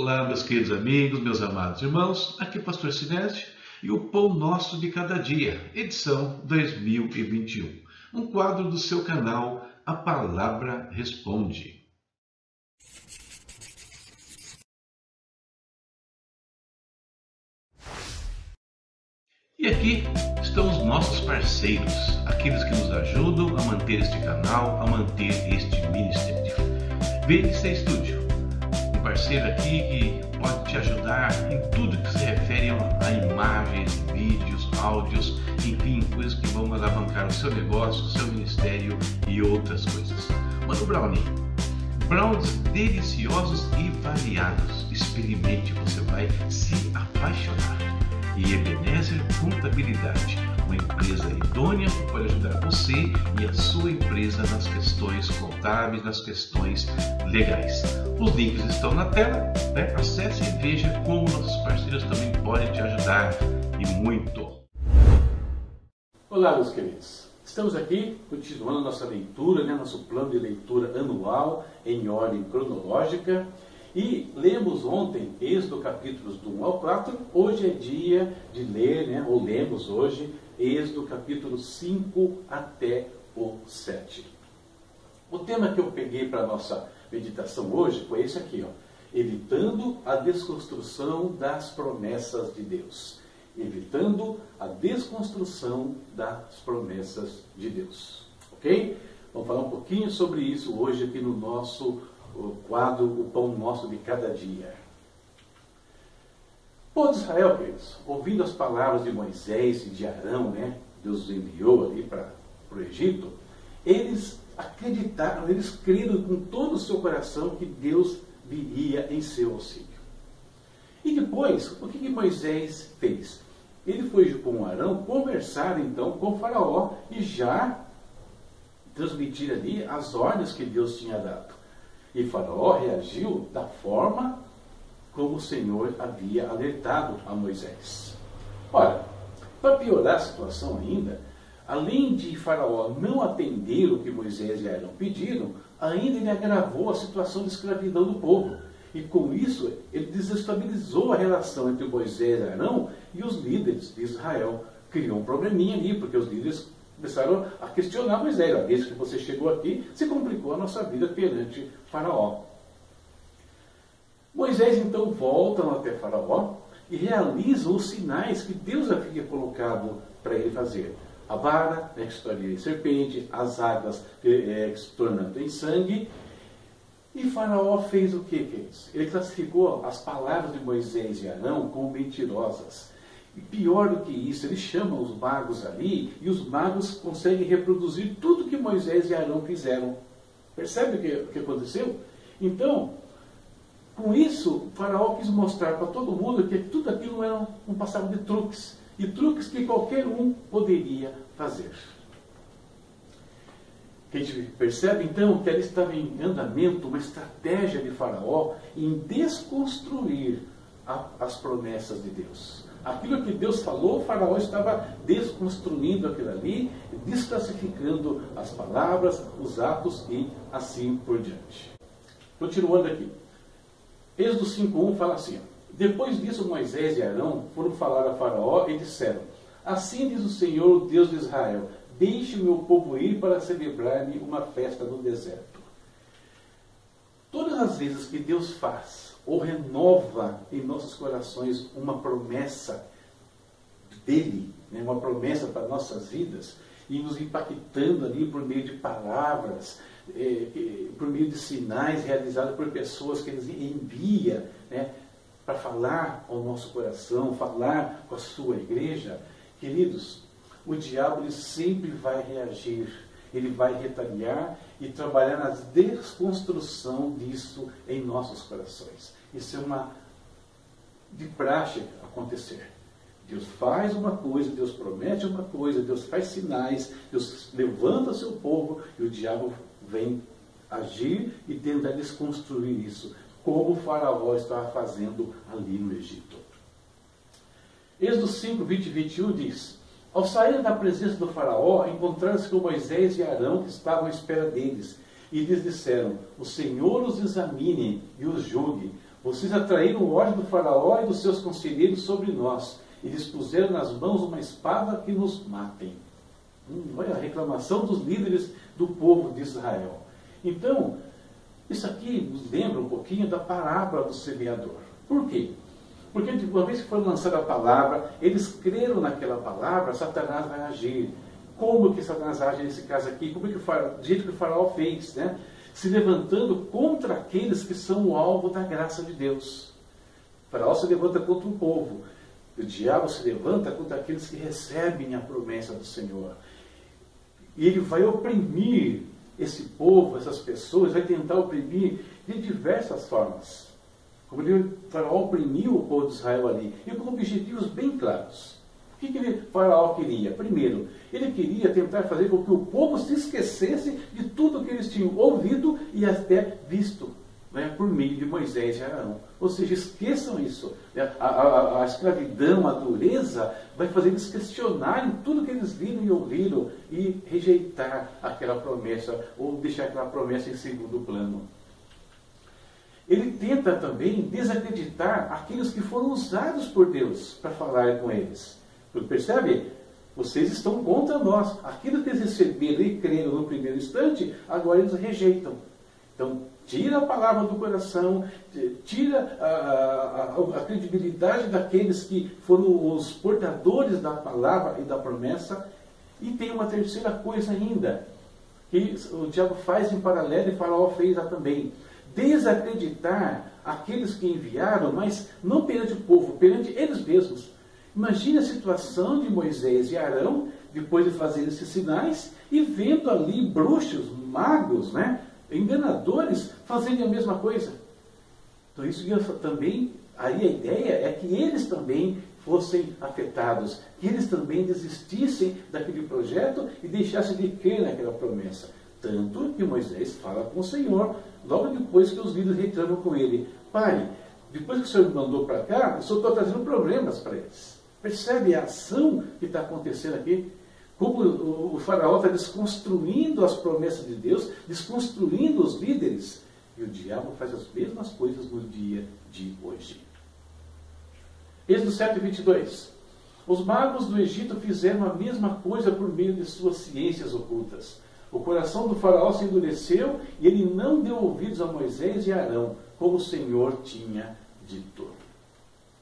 Olá, meus queridos amigos, meus amados irmãos, aqui é o Pastor Sinésio e o Pão Nosso de Cada Dia, edição 2021, um quadro do seu canal A Palavra Responde. E aqui estão os nossos parceiros, aqueles que nos ajudam a manter este canal, a manter este ministério. VNC Studio parceiro aqui que pode te ajudar em tudo que se refere a imagens, vídeos, áudios, enfim, coisas que vão alavancar o seu negócio, o seu ministério e outras coisas. Mano Brownie, brownies deliciosos e variados. Experimente, você vai se apaixonar. E Ebenezer Contabilidade uma empresa idônea que pode ajudar você e a sua empresa nas questões contábeis, nas questões legais. Os links estão na tela, né? acesse e veja como nossos parceiros também podem te ajudar e muito. Olá, meus queridos. Estamos aqui continuando nossa leitura, né? nosso plano de leitura anual em ordem cronológica. E lemos ontem, Êxodo capítulos do 1 ao 4, hoje é dia de ler, né, ou lemos hoje, Êxodo capítulo 5 até o 7. O tema que eu peguei para a nossa meditação hoje foi esse aqui, ó, evitando a desconstrução das promessas de Deus. Evitando a desconstrução das promessas de Deus. Ok? Vamos falar um pouquinho sobre isso hoje aqui no nosso quadro O Pão Nosso de Cada Dia. O povo de Israel, queridos, ouvindo as palavras de Moisés e de Arão, né? Deus os enviou ali para o Egito, eles acreditaram, eles creram com todo o seu coração que Deus viria em seu auxílio. E depois, o que, que Moisés fez? Ele foi com Arão conversar então com Faraó e já transmitir ali as ordens que Deus tinha dado. E Faraó reagiu da forma como o Senhor havia alertado a Moisés. Ora, para piorar a situação ainda, além de Faraó não atender o que Moisés e Arão pediram, ainda ele agravou a situação de escravidão do povo. E com isso, ele desestabilizou a relação entre Moisés e Arão e os líderes de Israel. Criou um probleminha ali, porque os líderes começaram a questionar Moisés. Desde que você chegou aqui, se complicou a nossa vida perante Faraó. Moisés então volta até Faraó e realiza os sinais que Deus havia colocado para ele fazer. A vara, né, que se torna em serpente, as águas é, que se tornam em sangue. E Faraó fez o que, fez? Ele classificou as palavras de Moisés e Arão como mentirosas. E pior do que isso, ele chama os magos ali e os magos conseguem reproduzir tudo que Moisés e Arão fizeram. Percebe o que, o que aconteceu? Então, com isso, faraó quis mostrar para todo mundo que tudo aquilo era um passado de truques. E truques que qualquer um poderia fazer. A gente percebe então que ali estava em andamento uma estratégia de Faraó em desconstruir a, as promessas de Deus. Aquilo que Deus falou, Faraó estava desconstruindo aquilo ali, desclassificando as palavras, os atos e assim por diante. Continuando aqui. Êxodo 5.1 fala assim, Depois disso Moisés e Arão foram falar a faraó e disseram, Assim diz o Senhor, o Deus de Israel, deixe o meu povo ir para celebrar-me uma festa no deserto. Todas as vezes que Deus faz ou renova em nossos corações uma promessa dele, né, uma promessa para nossas vidas, e nos impactando ali por meio de palavras, eh, por meio de sinais realizados por pessoas que Ele envia né, para falar ao nosso coração, falar com a sua igreja, queridos, o diabo ele sempre vai reagir, ele vai retaliar e trabalhar na desconstrução disso em nossos corações. Isso é uma de praxe acontecer. Deus faz uma coisa, Deus promete uma coisa, Deus faz sinais, Deus levanta seu povo e o diabo vem agir e tentar desconstruir isso, como o faraó estava fazendo ali no Egito. Êxodo 5, 20 e 21 diz: Ao sair da presença do faraó, encontraram-se com Moisés e Arão que estavam à espera deles, e lhes disseram: O Senhor os examine e os julgue. Vocês atraíram o ódio do faraó e dos seus conselheiros sobre nós, e lhes puseram nas mãos uma espada que nos matem. Hum, olha a reclamação dos líderes do povo de Israel. Então, isso aqui nos lembra um pouquinho da parábola do semeador. Por quê? Porque uma vez que foi lançada a palavra, eles creram naquela palavra, Satanás vai agir. Como que Satanás age nesse caso aqui? Como é que o faraó, jeito que o faraó fez, né? Se levantando contra aqueles que são o alvo da graça de Deus. O faraó se levanta contra o povo. O diabo se levanta contra aqueles que recebem a promessa do Senhor. E ele vai oprimir esse povo, essas pessoas, vai tentar oprimir de diversas formas. Como ele, faraó oprimiu o povo de Israel ali, e com objetivos bem claros. O que, que ele, faraó queria? Primeiro, ele queria tentar fazer com que o povo se esquecesse de tudo que eles tinham ouvido e até visto né, por meio de Moisés e Arão. Ou seja, esqueçam isso. Né? A, a, a, escravidão, a dureza, vai fazer eles questionarem tudo que eles viram e ouviram e rejeitar aquela promessa ou deixar aquela promessa em segundo plano. Ele tenta também desacreditar aqueles que foram usados por Deus para falar com eles. Percebe? Vocês estão contra nós. Aquilo que eles receberam e creram no primeiro instante, agora eles rejeitam. Então, tira a palavra do coração, tira a, a, a, credibilidade daqueles que foram os portadores da palavra e da promessa. E tem uma terceira coisa ainda, que o diabo faz em paralelo e Faraó fez lá também. Desacreditar aqueles que enviaram, mas não perante o povo, perante eles mesmos. Imagine a situação de Moisés e Arão, depois de fazer esses sinais, e vendo ali bruxos, magos, né, enganadores, fazendo a mesma coisa. Então isso também, aí a ideia é que eles também fossem afetados, que eles também desistissem daquele projeto e deixassem de crer naquela promessa. Tanto que Moisés fala com o Senhor, logo depois que os líderes reclamam com ele: Pai, depois que o Senhor me mandou para cá, eu só estou trazendo problemas para eles. Percebe a ação que está acontecendo aqui? Como o faraó está desconstruindo as promessas de Deus, desconstruindo os líderes. E o diabo faz as mesmas coisas no dia de hoje. Êxodo 7, 22. Os magos do Egito fizeram a mesma coisa por meio de suas ciências ocultas. O coração do faraó se endureceu e ele não deu ouvidos a Moisés e Arão, como o Senhor tinha dito.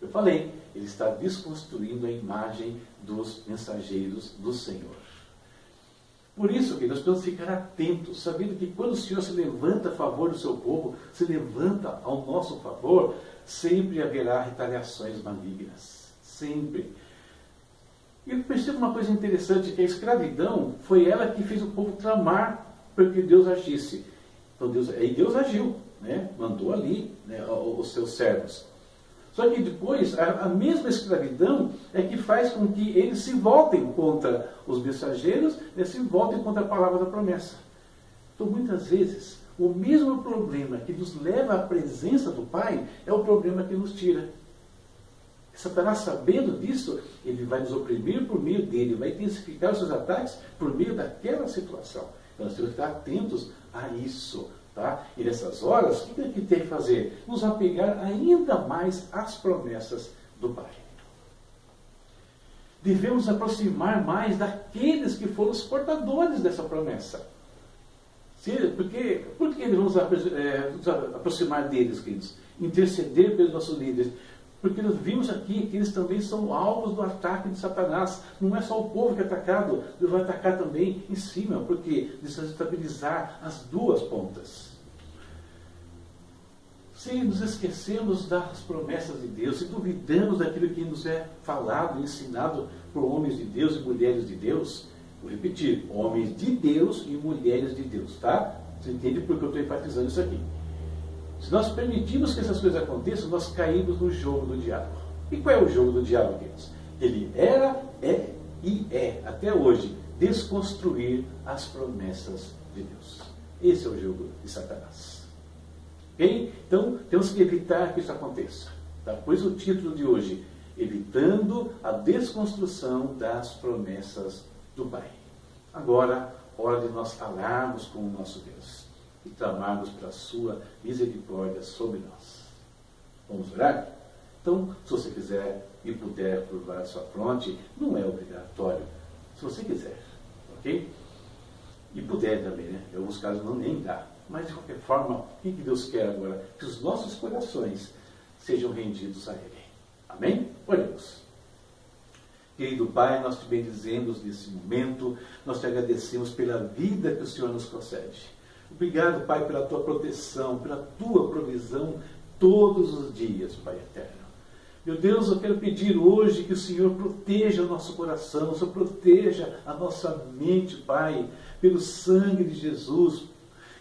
Eu falei, ele está desconstruindo a imagem dos mensageiros do Senhor. Por isso que nós precisamos ficar atentos, sabendo que quando o Senhor se levanta a favor do seu povo, se levanta ao nosso favor, sempre haverá retaliações malignas. Sempre. E eu percebo uma coisa interessante, que a escravidão foi ela que fez o povo clamar para que Deus agisse. Então Deus, e Deus agiu, né? mandou ali né, os seus servos. Só que depois, a, a, mesma escravidão é que faz com que eles se voltem contra os mensageiros e se voltem contra a palavra da promessa. Então, muitas vezes, o mesmo problema que nos leva à presença do Pai é o problema que nos tira. Satanás, sabendo disso, ele vai nos oprimir por meio dele, vai intensificar os seus ataques por meio daquela situação. Então, nós temos que estar atentos a isso. Tá? E nessas horas, o que, que tem que fazer? Nos apegar ainda mais às promessas do Pai. Devemos aproximar mais daqueles que foram os portadores dessa promessa. Por que devemos é, nos aproximar deles, queridos? Interceder pelos nossos líderes. Porque nós vimos aqui que eles também são alvos do ataque de Satanás. Não é só o povo que é atacado, Deus vai atacar também em cima, porque desestabilizar as duas pontas se nos esquecemos das promessas de Deus, se duvidamos daquilo que nos é falado e ensinado por homens de Deus e mulheres de Deus, vou repetir, homens de Deus e mulheres de Deus, tá? Você entende por que eu estou enfatizando isso aqui? Se nós permitirmos que essas coisas aconteçam, nós caímos no jogo do diabo. E qual é o jogo do diabo, queridos? Ele era, é e é, até hoje, desconstruir as promessas de Deus. Esse é o jogo de Satanás. Okay? Então, temos que evitar que isso aconteça. Tá? Pois o título de hoje, Evitando a Desconstrução das Promessas do Pai. Agora, hora de nós falarmos com o nosso Deus e clamarmos pela sua misericórdia sobre nós. Vamos orar? Então, se você quiser e puder curvar a sua fronte, não é obrigatório. Se você quiser, ok? E puder também, né? Em alguns casos não nem dá. Mas de qualquer forma, o que Deus quer agora? Que os nossos corações sejam rendidos a Ele. Amém? Oremos. Querido Pai, nós te bendizemos nesse momento, nós te agradecemos pela vida que o Senhor nos concede. Obrigado, Pai, pela tua proteção, pela tua provisão todos os dias, Pai eterno. Meu Deus, eu quero pedir hoje que o Senhor proteja o nosso coração, o Senhor proteja a nossa mente, Pai, pelo sangue de Jesus,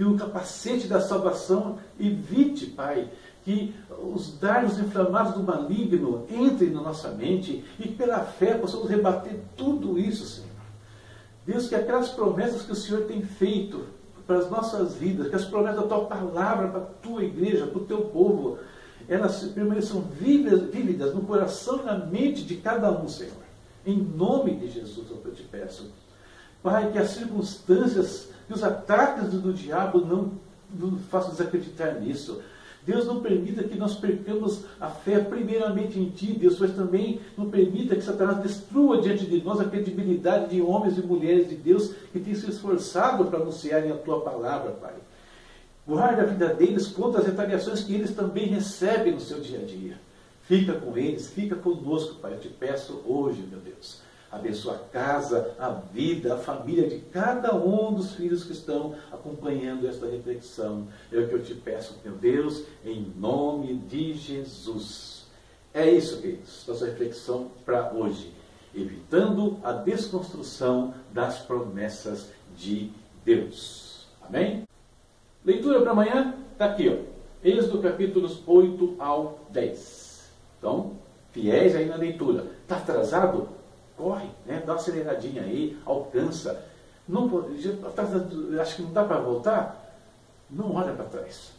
que o capacete da salvação evite, Pai, que os dardos inflamados do maligno entrem na nossa mente e pela fé possamos rebater tudo isso, Senhor. Deus, que aquelas promessas que o Senhor tem feito para as nossas vidas, que as promessas da tua palavra para a tua igreja, para o teu povo, elas permaneçam vívidas no coração e na mente de cada um, Senhor. Em nome de Jesus, eu te peço. Pai, que as circunstâncias e os ataques do, diabo não, não façam desacreditar nisso. Deus não permita que nós percamos a fé primeiramente em Ti, Deus, mas também não permita que Satanás destrua diante de nós a credibilidade de homens e mulheres de Deus que têm se esforçado para anunciarem a Tua palavra, Pai. Guarda a vida deles contra as retaliações que eles também recebem no seu dia a dia. Fica com eles, fica conosco, Pai. Eu te peço hoje, meu Deus Abençoa a casa, a vida, a família de cada um dos filhos que estão acompanhando esta reflexão. É o que eu te peço, meu Deus, em nome de Jesus. É isso, queridos, nossa reflexão para hoje. Evitando a desconstrução das promessas de Deus. Amém? Leitura para amanhã está aqui, ó. Êxodo capítulos 8 ao 10. Então, fiéis aí na leitura. Está atrasado? Corre, né? dá uma aceleradinha aí, alcança. Não, tá, acho que não dá para voltar? Não olha para trás.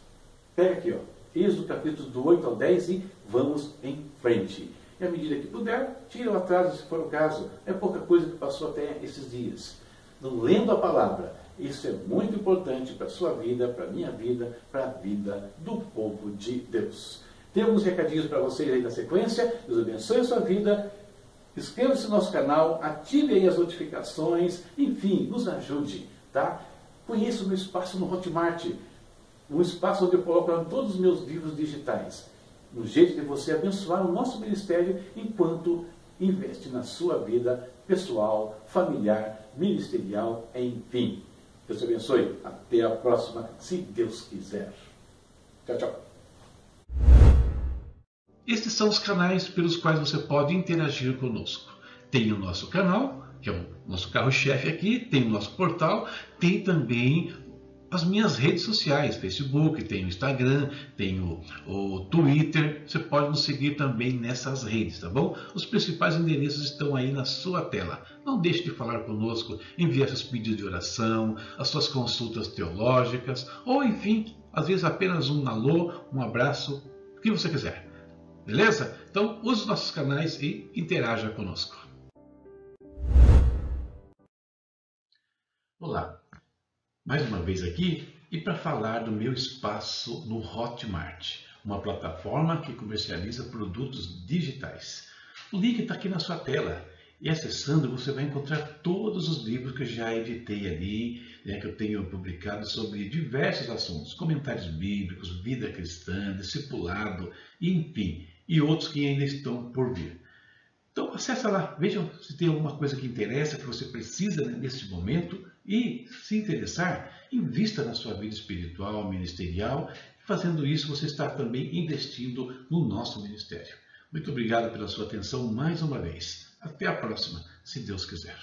Pega aqui, ó, Êxodo capítulo do 8 ao 10 e vamos em frente. E à medida que puder, tira o atraso se for o caso. É pouca coisa que passou até esses dias. Não lendo a palavra. Isso é muito importante para a sua vida, para a minha vida, para a vida do povo de Deus. Temos recadinhos para vocês aí na sequência. Deus abençoe a sua vida Inscreva-se no nosso canal, ative aí as notificações, enfim, nos ajude, tá? Conheça o meu espaço no Hotmart, um espaço onde eu coloco todos os meus livros digitais. Um jeito de você abençoar o nosso ministério enquanto investe na sua vida pessoal, familiar, ministerial, enfim. Deus te abençoe. Até a próxima, se Deus quiser. Tchau, tchau. Estes são os canais pelos quais você pode interagir conosco. Tem o nosso canal, que é o nosso carro-chefe aqui, tem o nosso portal, tem também as minhas redes sociais, Facebook, tem o Instagram, tem o, o, Twitter. Você pode nos seguir também nessas redes, tá bom? Os principais endereços estão aí na sua tela. Não deixe de falar conosco, enviar seus pedidos de oração, as suas consultas teológicas, ou enfim, às vezes apenas um alô, um abraço, o que você quiser. Beleza? Então use os nossos canais e interaja conosco. Olá, mais uma vez aqui e para falar do meu espaço no Hotmart, uma plataforma que comercializa produtos digitais. O link está aqui na sua tela. E acessando você vai encontrar todos os livros que eu já editei ali, né, que eu tenho publicado sobre diversos assuntos, comentários bíblicos, vida cristã, discipulado, enfim e outros que ainda estão por vir. Então acessa lá, vejam se tem alguma coisa que interessa, que você precisa né, momento e se interessar, invista na sua vida espiritual, ministerial. Fazendo isso, você está também investindo no nosso ministério. Muito obrigado pela sua atenção mais uma vez. Até a próxima, se Deus quiser.